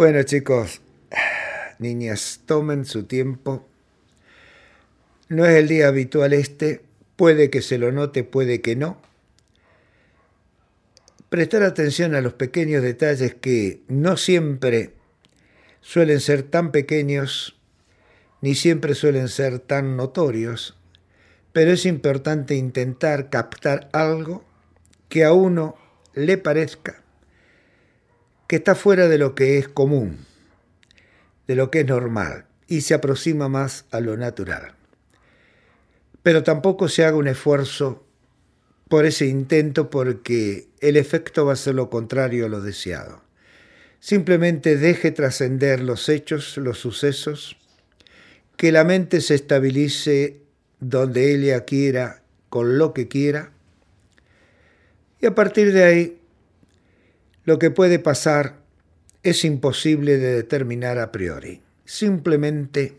Bueno chicos, niñas, tomen su tiempo. No es el día habitual este, puede que se lo note, puede que no. Prestar atención a los pequeños detalles que no siempre suelen ser tan pequeños ni siempre suelen ser tan notorios, pero es importante intentar captar algo que a uno le parezca que está fuera de lo que es común, de lo que es normal, y se aproxima más a lo natural. Pero tampoco se haga un esfuerzo por ese intento porque el efecto va a ser lo contrario a lo deseado. Simplemente deje trascender los hechos, los sucesos, que la mente se estabilice donde ella quiera, con lo que quiera, y a partir de ahí lo que puede pasar es imposible de determinar a priori. Simplemente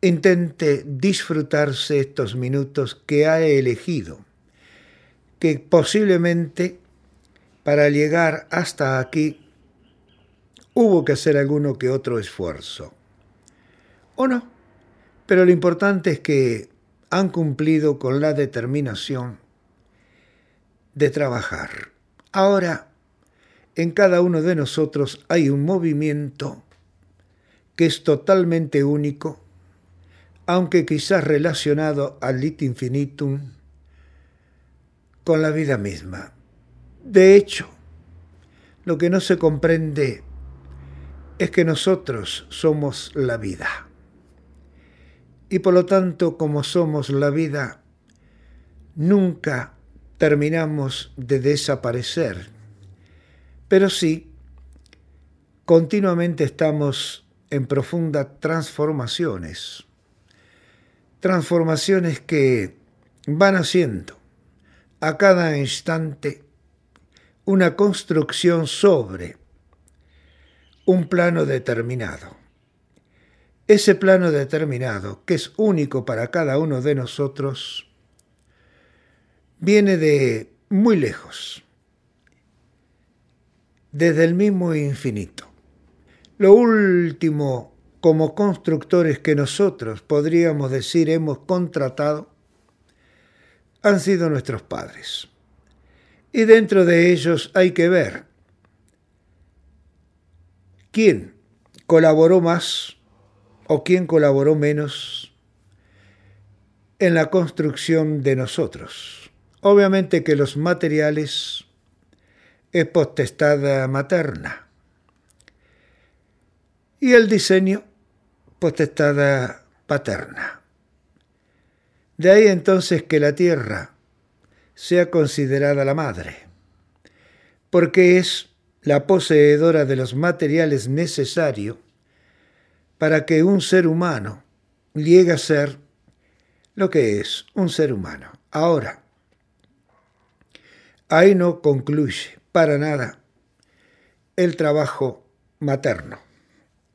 intente disfrutarse estos minutos que ha elegido, que posiblemente para llegar hasta aquí hubo que hacer alguno que otro esfuerzo. ¿O no? Pero lo importante es que han cumplido con la determinación de trabajar. Ahora, en cada uno de nosotros hay un movimiento que es totalmente único, aunque quizás relacionado al lit infinitum con la vida misma. De hecho, lo que no se comprende es que nosotros somos la vida. Y por lo tanto, como somos la vida, nunca terminamos de desaparecer, pero sí, continuamente estamos en profundas transformaciones, transformaciones que van haciendo a cada instante una construcción sobre un plano determinado. Ese plano determinado, que es único para cada uno de nosotros, viene de muy lejos, desde el mismo infinito. Lo último como constructores que nosotros podríamos decir hemos contratado han sido nuestros padres. Y dentro de ellos hay que ver quién colaboró más o quién colaboró menos en la construcción de nosotros. Obviamente que los materiales es potestad materna y el diseño potestad paterna. De ahí entonces que la tierra sea considerada la madre, porque es la poseedora de los materiales necesarios para que un ser humano llegue a ser lo que es un ser humano. Ahora, Ahí no concluye para nada el trabajo materno,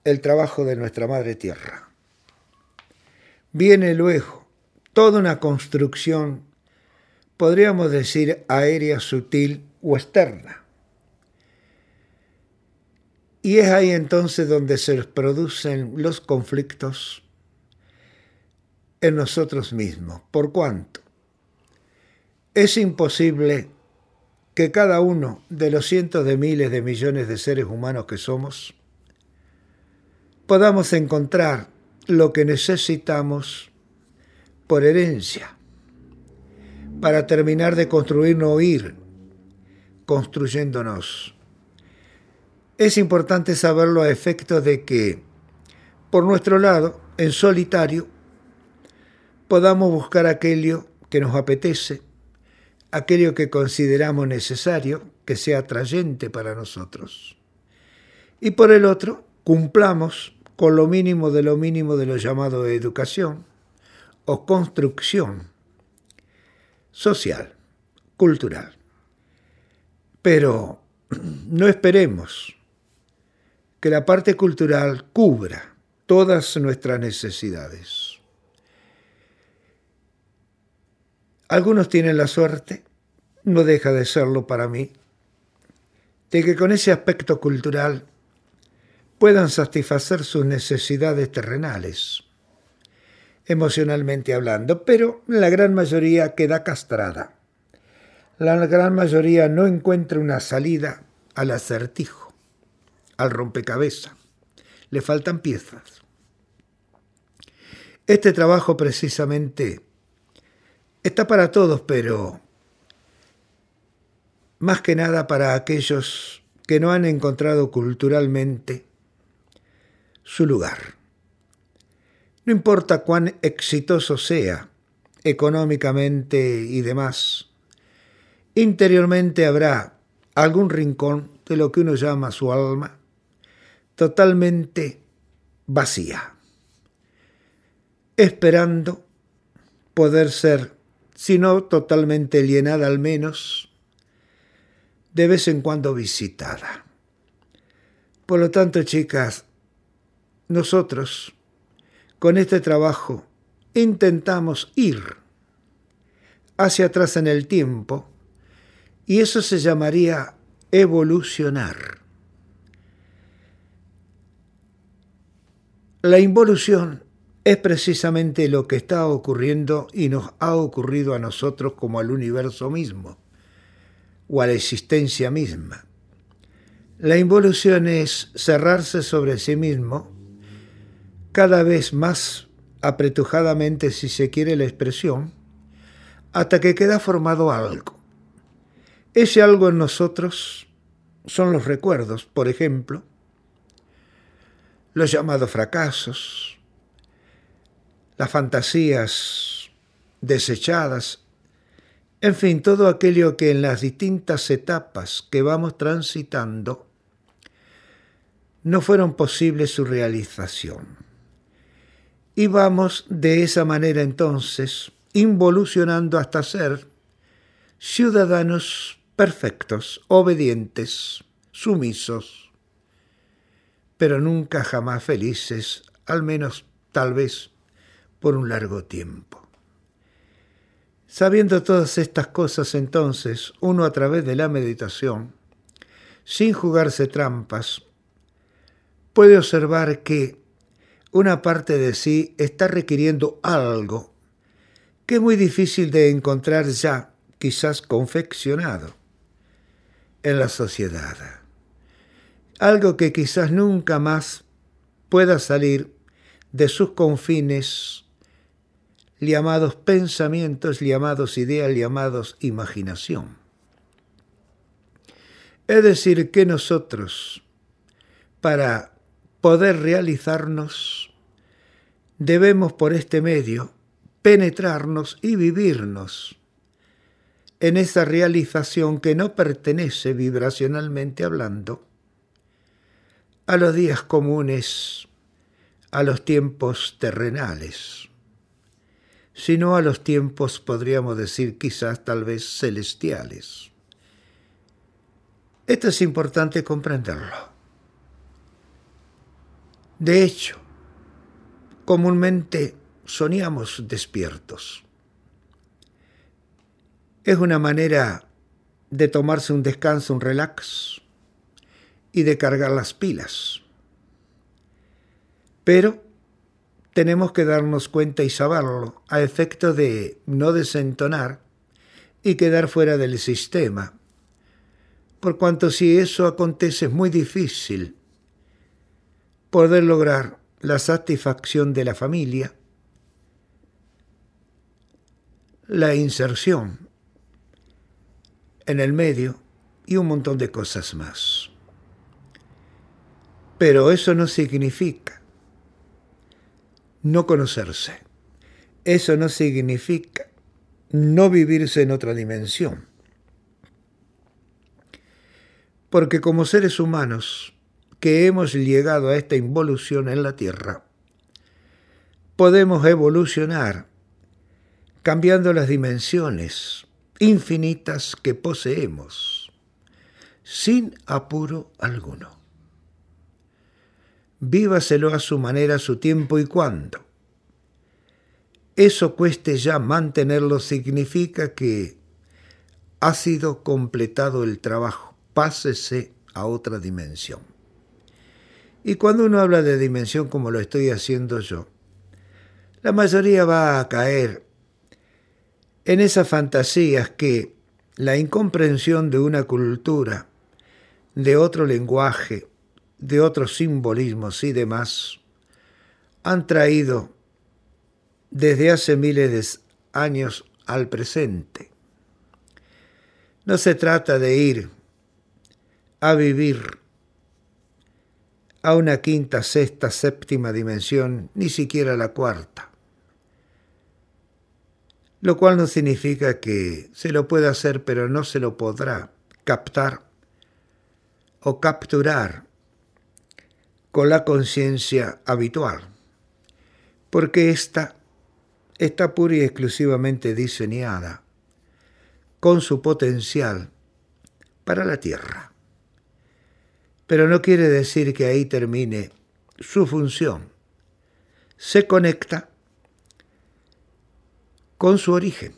el trabajo de nuestra Madre Tierra. Viene luego toda una construcción, podríamos decir, aérea, sutil o externa. Y es ahí entonces donde se producen los conflictos en nosotros mismos. ¿Por cuánto? Es imposible que cada uno de los cientos de miles de millones de seres humanos que somos podamos encontrar lo que necesitamos por herencia para terminar de construirnos o ir construyéndonos. Es importante saberlo a efectos de que, por nuestro lado, en solitario, podamos buscar aquello que nos apetece, aquello que consideramos necesario, que sea atrayente para nosotros. Y por el otro, cumplamos con lo mínimo de lo mínimo de lo llamado educación o construcción social, cultural. Pero no esperemos que la parte cultural cubra todas nuestras necesidades. Algunos tienen la suerte, no deja de serlo para mí, de que con ese aspecto cultural puedan satisfacer sus necesidades terrenales, emocionalmente hablando, pero la gran mayoría queda castrada. La gran mayoría no encuentra una salida al acertijo, al rompecabezas. Le faltan piezas. Este trabajo precisamente está para todos, pero más que nada para aquellos que no han encontrado culturalmente su lugar. No importa cuán exitoso sea económicamente y demás, interiormente habrá algún rincón de lo que uno llama su alma totalmente vacía, esperando poder ser, si no totalmente llenada al menos, de vez en cuando visitada. Por lo tanto, chicas, nosotros, con este trabajo, intentamos ir hacia atrás en el tiempo y eso se llamaría evolucionar. La involución es precisamente lo que está ocurriendo y nos ha ocurrido a nosotros como al universo mismo o a la existencia misma. La involución es cerrarse sobre sí mismo cada vez más apretujadamente, si se quiere la expresión, hasta que queda formado algo. Ese algo en nosotros son los recuerdos, por ejemplo, los llamados fracasos, las fantasías desechadas, en fin, todo aquello que en las distintas etapas que vamos transitando no fueron posibles su realización. Y vamos de esa manera entonces involucionando hasta ser ciudadanos perfectos, obedientes, sumisos, pero nunca jamás felices, al menos tal vez por un largo tiempo. Sabiendo todas estas cosas entonces, uno a través de la meditación, sin jugarse trampas, puede observar que una parte de sí está requiriendo algo que es muy difícil de encontrar ya, quizás confeccionado, en la sociedad. Algo que quizás nunca más pueda salir de sus confines llamados pensamientos, llamados ideas, llamados imaginación. Es decir, que nosotros, para poder realizarnos, debemos por este medio penetrarnos y vivirnos en esa realización que no pertenece vibracionalmente hablando a los días comunes, a los tiempos terrenales, sino a los tiempos, podríamos decir, quizás tal vez celestiales. Esto es importante comprenderlo. De hecho, comúnmente soñamos despiertos. Es una manera de tomarse un descanso, un relax y de cargar las pilas. Pero tenemos que darnos cuenta y saberlo a efecto de no desentonar y quedar fuera del sistema. Por cuanto si eso acontece es muy difícil poder lograr la satisfacción de la familia, la inserción en el medio y un montón de cosas más. Pero eso no significa no conocerse. Eso no significa no vivirse en otra dimensión. Porque como seres humanos que hemos llegado a esta involución en la Tierra, podemos evolucionar cambiando las dimensiones infinitas que poseemos, sin apuro alguno. Vívaselo a su manera, a su tiempo y cuando. Eso cueste ya mantenerlo significa que ha sido completado el trabajo. Pásese a otra dimensión. Y cuando uno habla de dimensión como lo estoy haciendo yo, la mayoría va a caer en esas fantasías que la incomprensión de una cultura, de otro lenguaje, de otros simbolismos y demás, han traído desde hace miles de años al presente. No se trata de ir a vivir a una quinta, sexta, séptima dimensión, ni siquiera la cuarta. Lo cual no significa que se lo pueda hacer, pero no se lo podrá captar o capturar con la conciencia habitual, porque esta está pura y exclusivamente diseñada con su potencial para la Tierra. Pero no quiere decir que ahí termine su función. Se conecta con su origen.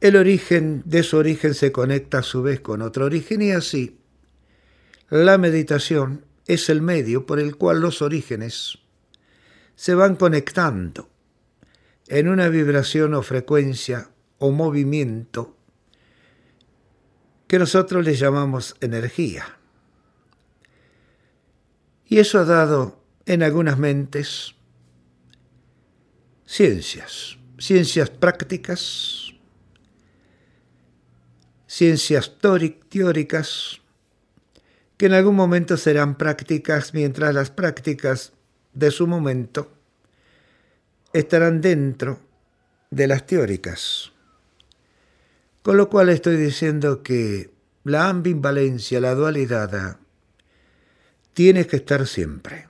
El origen de su origen se conecta a su vez con otro origen y así la meditación es el medio por el cual los orígenes se van conectando en una vibración o frecuencia o movimiento que nosotros le llamamos energía. Y eso ha dado en algunas mentes ciencias, ciencias prácticas, ciencias teóricas, que en algún momento serán prácticas mientras las prácticas de su momento estarán dentro de las teóricas. Con lo cual estoy diciendo que la ambivalencia, la dualidad, tiene que estar siempre.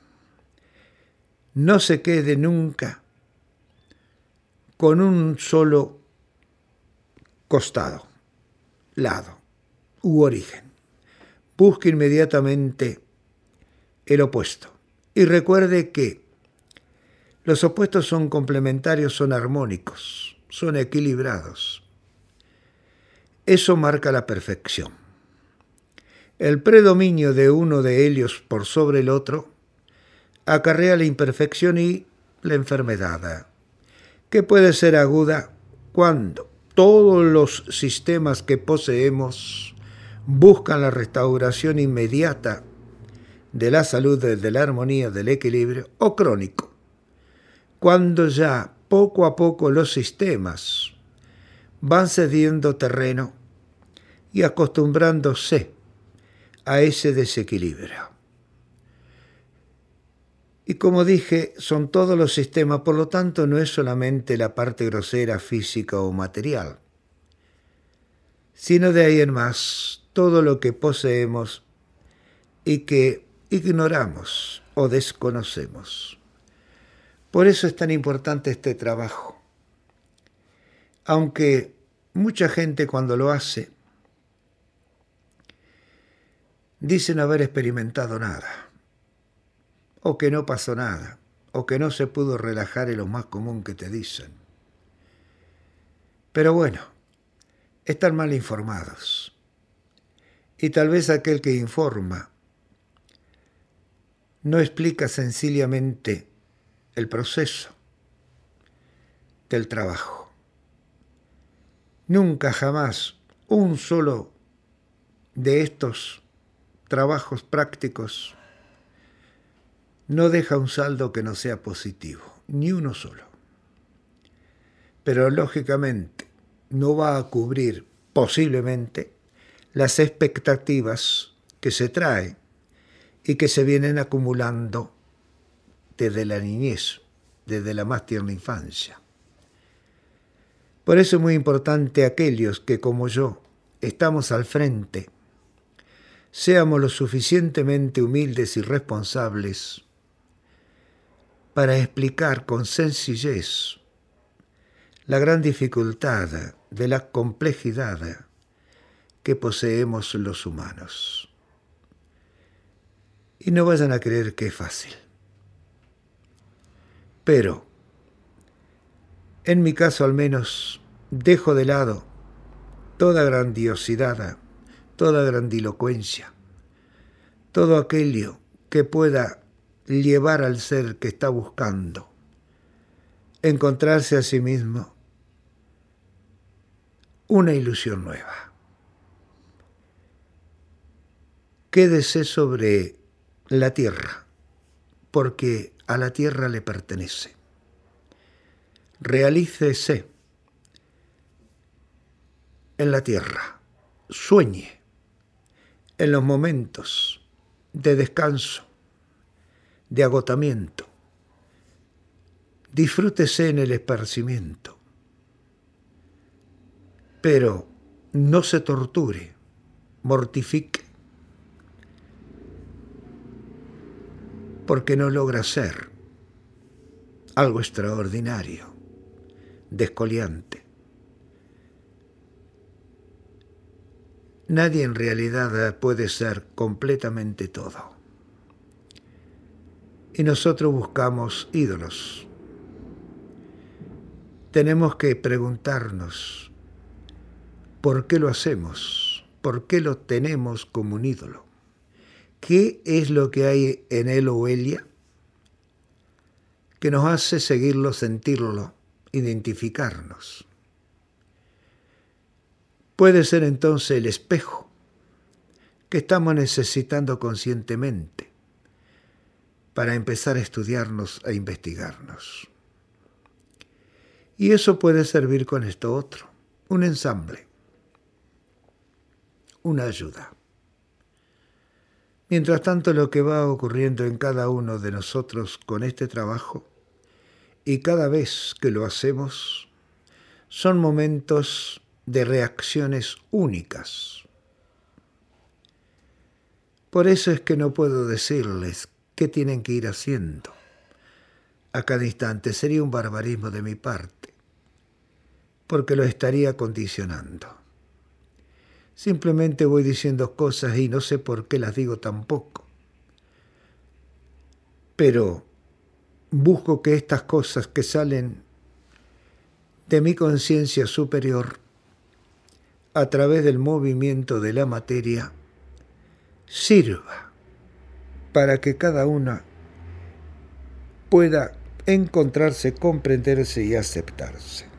No se quede nunca con un solo costado, lado u origen. Busque inmediatamente el opuesto. Y recuerde que los opuestos son complementarios, son armónicos, son equilibrados. Eso marca la perfección. El predominio de uno de ellos por sobre el otro acarrea la imperfección y la enfermedad, que puede ser aguda cuando todos los sistemas que poseemos buscan la restauración inmediata de la salud, de la armonía, del equilibrio, o crónico, cuando ya poco a poco los sistemas van cediendo terreno y acostumbrándose a ese desequilibrio. Y como dije, son todos los sistemas, por lo tanto no es solamente la parte grosera, física o material, sino de ahí en más todo lo que poseemos y que ignoramos o desconocemos. Por eso es tan importante este trabajo. Aunque mucha gente cuando lo hace dice no haber experimentado nada, o que no pasó nada, o que no se pudo relajar en lo más común que te dicen. Pero bueno, están mal informados. Y tal vez aquel que informa no explica sencillamente el proceso del trabajo. Nunca jamás un solo de estos trabajos prácticos no deja un saldo que no sea positivo, ni uno solo. Pero lógicamente no va a cubrir posiblemente las expectativas que se traen y que se vienen acumulando desde la niñez, desde la más tierna infancia. Por eso es muy importante aquellos que como yo estamos al frente, seamos lo suficientemente humildes y responsables para explicar con sencillez la gran dificultad de la complejidad que poseemos los humanos. Y no vayan a creer que es fácil. Pero, en mi caso al menos, dejo de lado toda grandiosidad, toda grandilocuencia, todo aquello que pueda llevar al ser que está buscando encontrarse a sí mismo una ilusión nueva. Quédese sobre la tierra, porque a la tierra le pertenece. Realícese en la tierra, sueñe en los momentos de descanso, de agotamiento. Disfrútese en el esparcimiento, pero no se torture, mortifique, porque no logra ser algo extraordinario, descoliante. Nadie en realidad puede ser completamente todo. Y nosotros buscamos ídolos. Tenemos que preguntarnos, ¿por qué lo hacemos? ¿Por qué lo tenemos como un ídolo? ¿Qué es lo que hay en él o ella que nos hace seguirlo, sentirlo, identificarnos? Puede ser entonces el espejo que estamos necesitando conscientemente para empezar a estudiarnos, a investigarnos. Y eso puede servir con esto otro, un ensamble, una ayuda. Mientras tanto, lo que va ocurriendo en cada uno de nosotros con este trabajo, y cada vez que lo hacemos, son momentos de reacciones únicas. Por eso es que no puedo decirles qué tienen que ir haciendo. A cada instante sería un barbarismo de mi parte, porque lo estaría condicionando. Simplemente voy diciendo cosas y no sé por qué las digo tampoco. Pero busco que estas cosas que salen de mi conciencia superior a través del movimiento de la materia sirva para que cada una pueda encontrarse, comprenderse y aceptarse.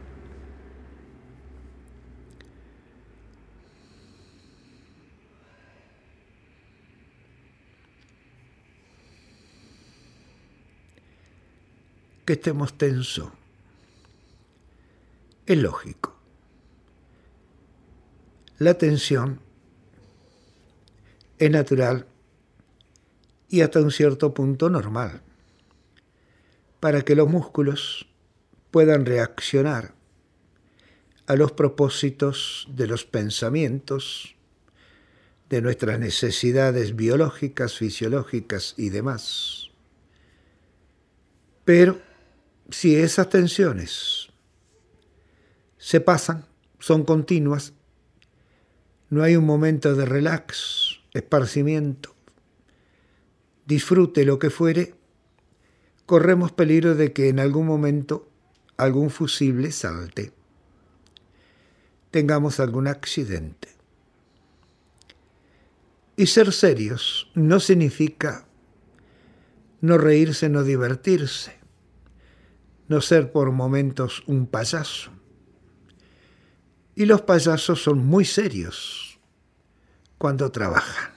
Que estemos tensos es lógico. La tensión es natural y hasta un cierto punto normal para que los músculos puedan reaccionar a los propósitos de los pensamientos, de nuestras necesidades biológicas, fisiológicas y demás. Pero si esas tensiones se pasan, son continuas, no hay un momento de relax, esparcimiento, disfrute lo que fuere, corremos peligro de que en algún momento algún fusible salte, tengamos algún accidente. Y ser serios no significa no reírse, no divertirse, no ser por momentos un payaso. Y los payasos son muy serios cuando trabajan.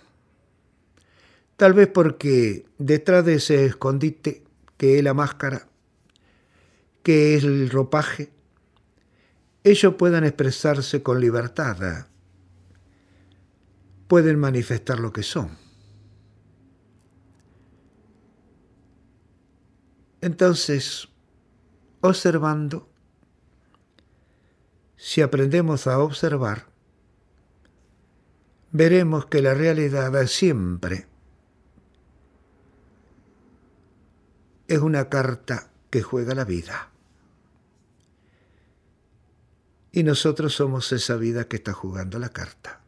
Tal vez porque detrás de ese escondite, que es la máscara, que es el ropaje, ellos puedan expresarse con libertad, pueden manifestar lo que son. Entonces, observando, si aprendemos a observar, veremos que la realidad siempre es una carta que juega la vida. Y nosotros somos esa vida que está jugando la carta.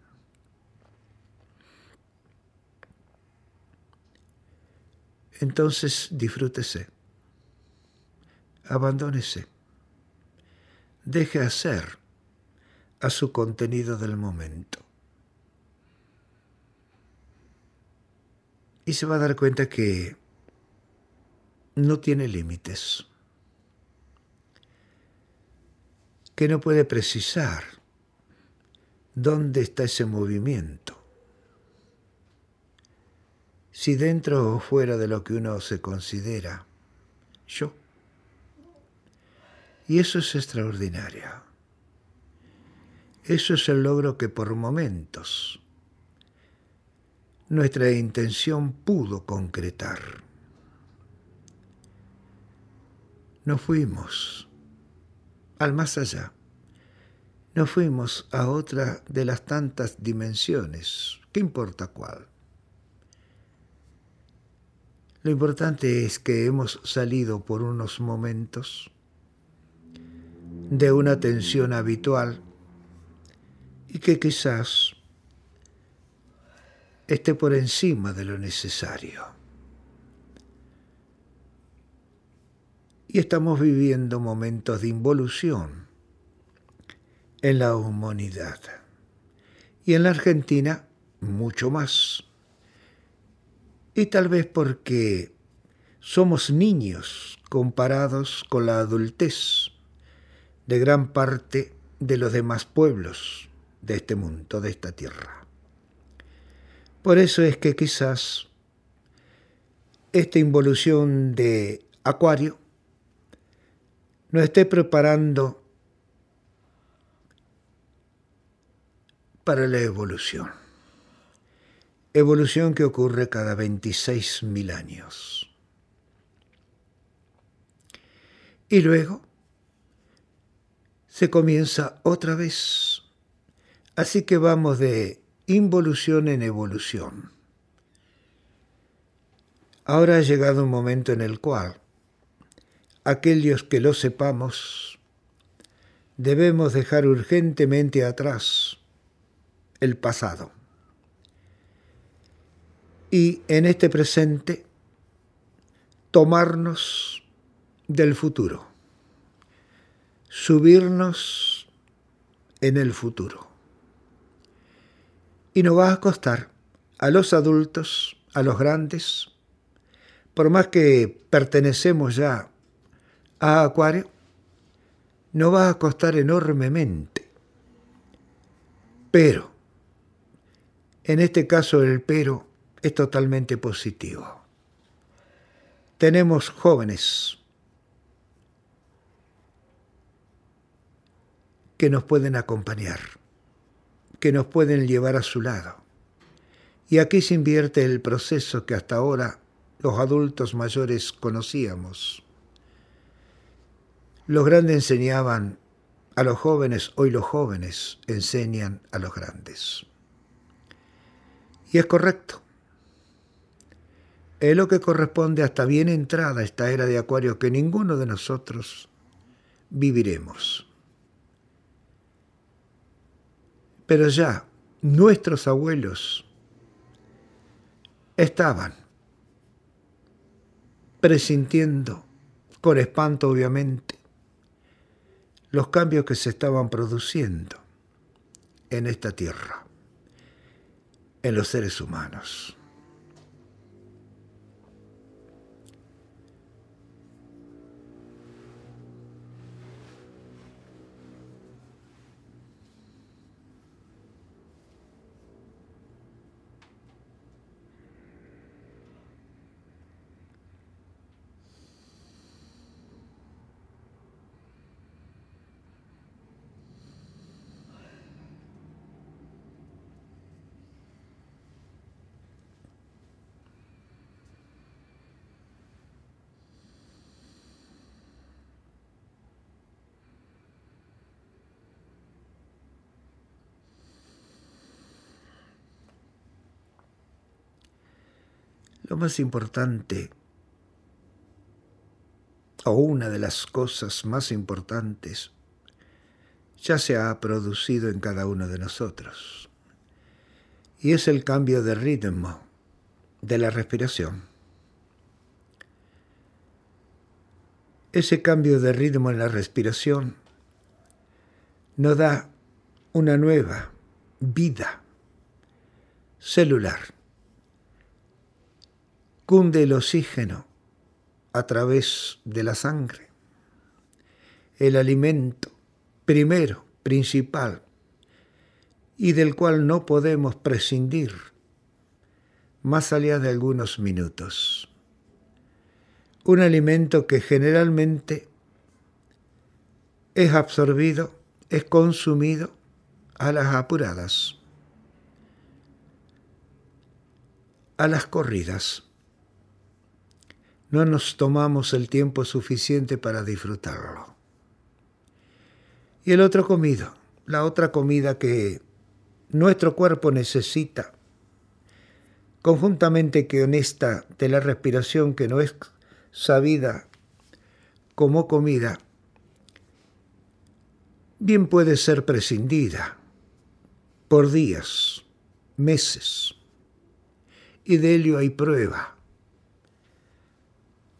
Entonces disfrútese, abandónese deje hacer a su contenido del momento. y se va a dar cuenta que no tiene límites, que no puede precisar dónde está ese movimiento, si dentro o fuera de lo que uno se considera yo. Y eso es extraordinario. Eso es el logro que por momentos nuestra intención pudo concretar. Nos fuimos al más allá. Nos fuimos a otra de las tantas dimensiones. ¿Qué importa cuál? Lo importante es que hemos salido por unos momentos de una tensión habitual y que quizás esté por encima de lo necesario. Y estamos viviendo momentos de involución en la humanidad. Y en la Argentina, mucho más. Y tal vez porque somos niños comparados con la adultez de gran parte de los demás pueblos de este mundo, de esta tierra. Por eso es que quizás esta involución de Acuario nos esté preparando para la evolución. Evolución que ocurre cada 26.000 años. Y luego se comienza otra vez. Así que vamos de involución en evolución. Ahora ha llegado un momento en el cual aquellos que lo sepamos debemos dejar urgentemente atrás el pasado y en este presente tomarnos del futuro, subirnos en el futuro y nos va a costar a los adultos, a los grandes, por más que pertenecemos ya a Acuario, nos va a costar enormemente. Pero, en este caso el pero es totalmente positivo. Tenemos jóvenes que nos pueden acompañar que nos pueden llevar a su lado. Y aquí se invierte el proceso que hasta ahora los adultos mayores conocíamos. Los grandes enseñaban a los jóvenes, hoy los jóvenes enseñan a los grandes. Y es correcto. Es lo que corresponde hasta bien entrada esta era de Acuario que ninguno de nosotros viviremos. Pero ya nuestros abuelos estaban presintiendo, con espanto obviamente, los cambios que se estaban produciendo en esta tierra, en los seres humanos. Lo más importante, o una de las cosas más importantes, ya se ha producido en cada uno de nosotros. Y es el cambio de ritmo de la respiración. Ese cambio de ritmo en la respiración nos da una nueva vida celular cunde el oxígeno a través de la sangre. El alimento primero, principal, y del cual no podemos prescindir más allá de algunos minutos. Un alimento que generalmente es absorbido, es consumido a las apuradas, a las corridas. No nos tomamos el tiempo suficiente para disfrutarlo. Y el otro comido, la otra comida que nuestro cuerpo necesita, conjuntamente que honesta de la respiración que no es sabida como comida, bien puede ser prescindida por días, meses, y de ello hay prueba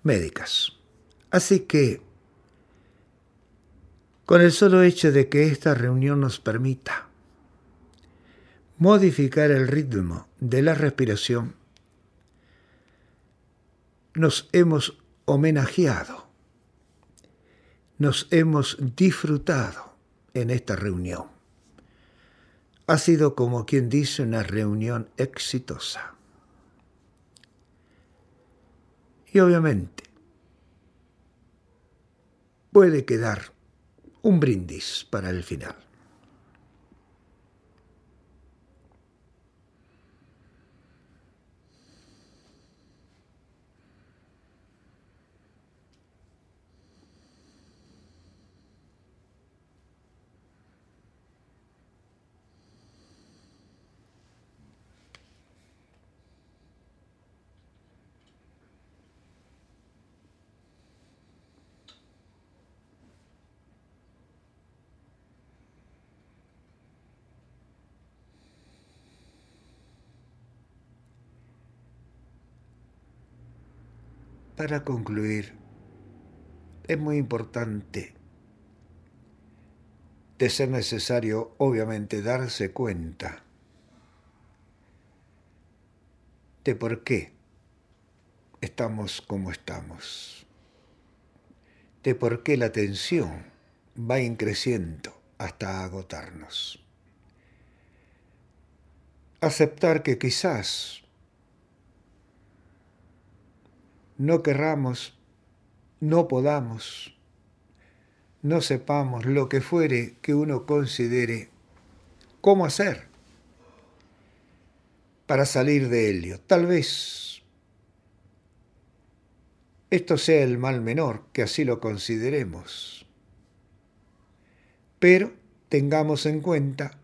médicas. Así que, con el solo hecho de que esta reunión nos permita modificar el ritmo de la respiración, nos hemos homenajeado, nos hemos disfrutado en esta reunión. Ha sido como quien dice una reunión exitosa. Y obviamente puede quedar un brindis para el final. Para concluir, es muy importante, de ser necesario, obviamente, darse cuenta de por qué estamos como estamos, de por qué la tensión va increciendo hasta agotarnos. Aceptar que quizás no querramos, no podamos, no sepamos lo que fuere que uno considere cómo hacer para salir de ello. Tal vez esto sea el mal menor, que así lo consideremos. Pero tengamos en cuenta,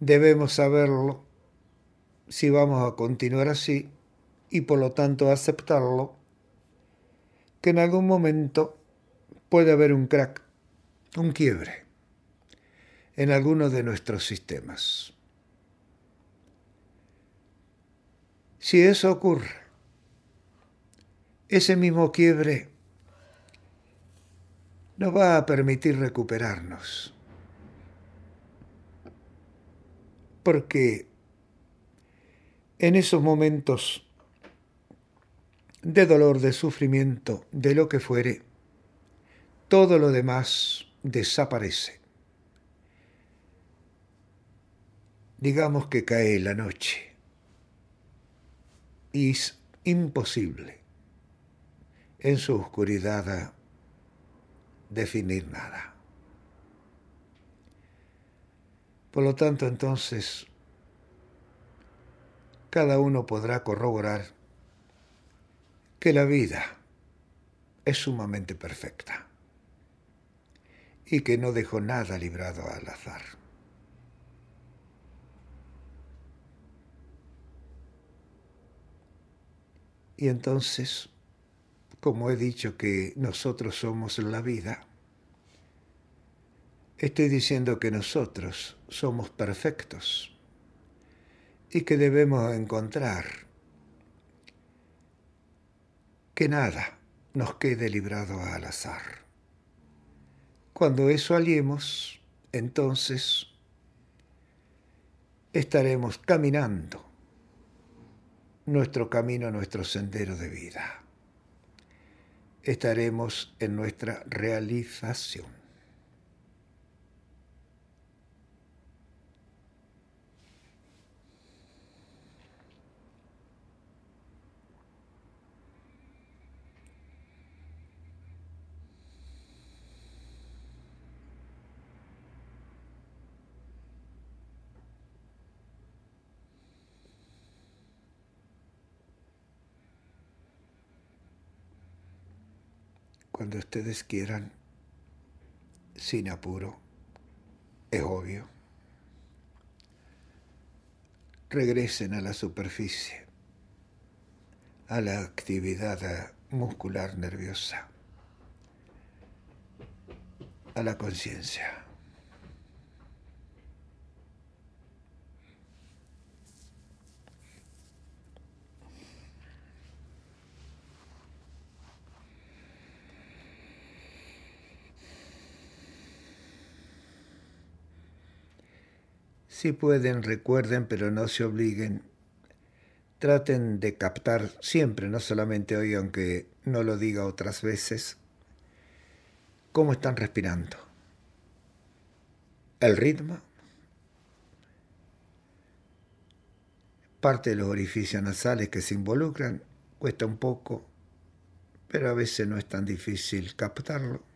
debemos saberlo, si vamos a continuar así, y por lo tanto aceptarlo, que en algún momento puede haber un crack, un quiebre en alguno de nuestros sistemas. Si eso ocurre, ese mismo quiebre nos va a permitir recuperarnos. Porque en esos momentos de dolor, de sufrimiento, de lo que fuere, todo lo demás desaparece. Digamos que cae la noche y es imposible en su oscuridad definir nada. Por lo tanto, entonces, cada uno podrá corroborar que la vida es sumamente perfecta y que no dejó nada librado al azar. Y entonces, como he dicho que nosotros somos la vida, estoy diciendo que nosotros somos perfectos y que debemos encontrar que nada nos quede librado al azar. Cuando eso hallemos, entonces estaremos caminando nuestro camino, nuestro sendero de vida. Estaremos en nuestra realización. Cuando ustedes quieran, sin apuro, es obvio. Regresen a la superficie, a la actividad muscular nerviosa, a la conciencia. Si pueden, recuerden, pero no se obliguen. Traten de captar siempre, no solamente hoy, aunque no lo diga otras veces, cómo están respirando. El ritmo. Parte de los orificios nasales que se involucran cuesta un poco, pero a veces no es tan difícil captarlo.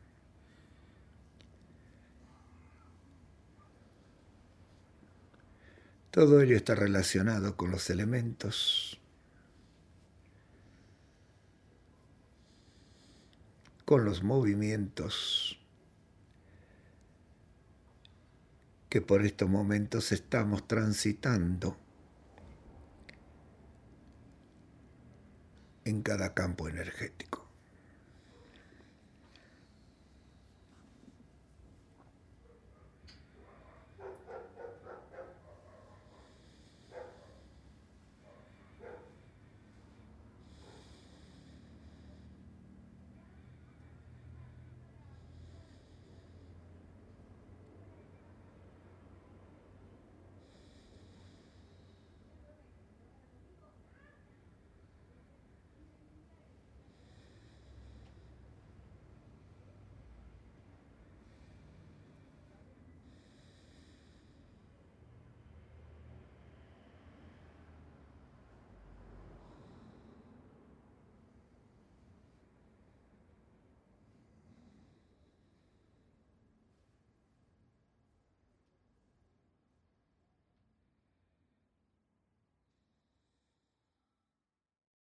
Todo ello está relacionado con los elementos, con los movimientos que por estos momentos estamos transitando en cada campo energético.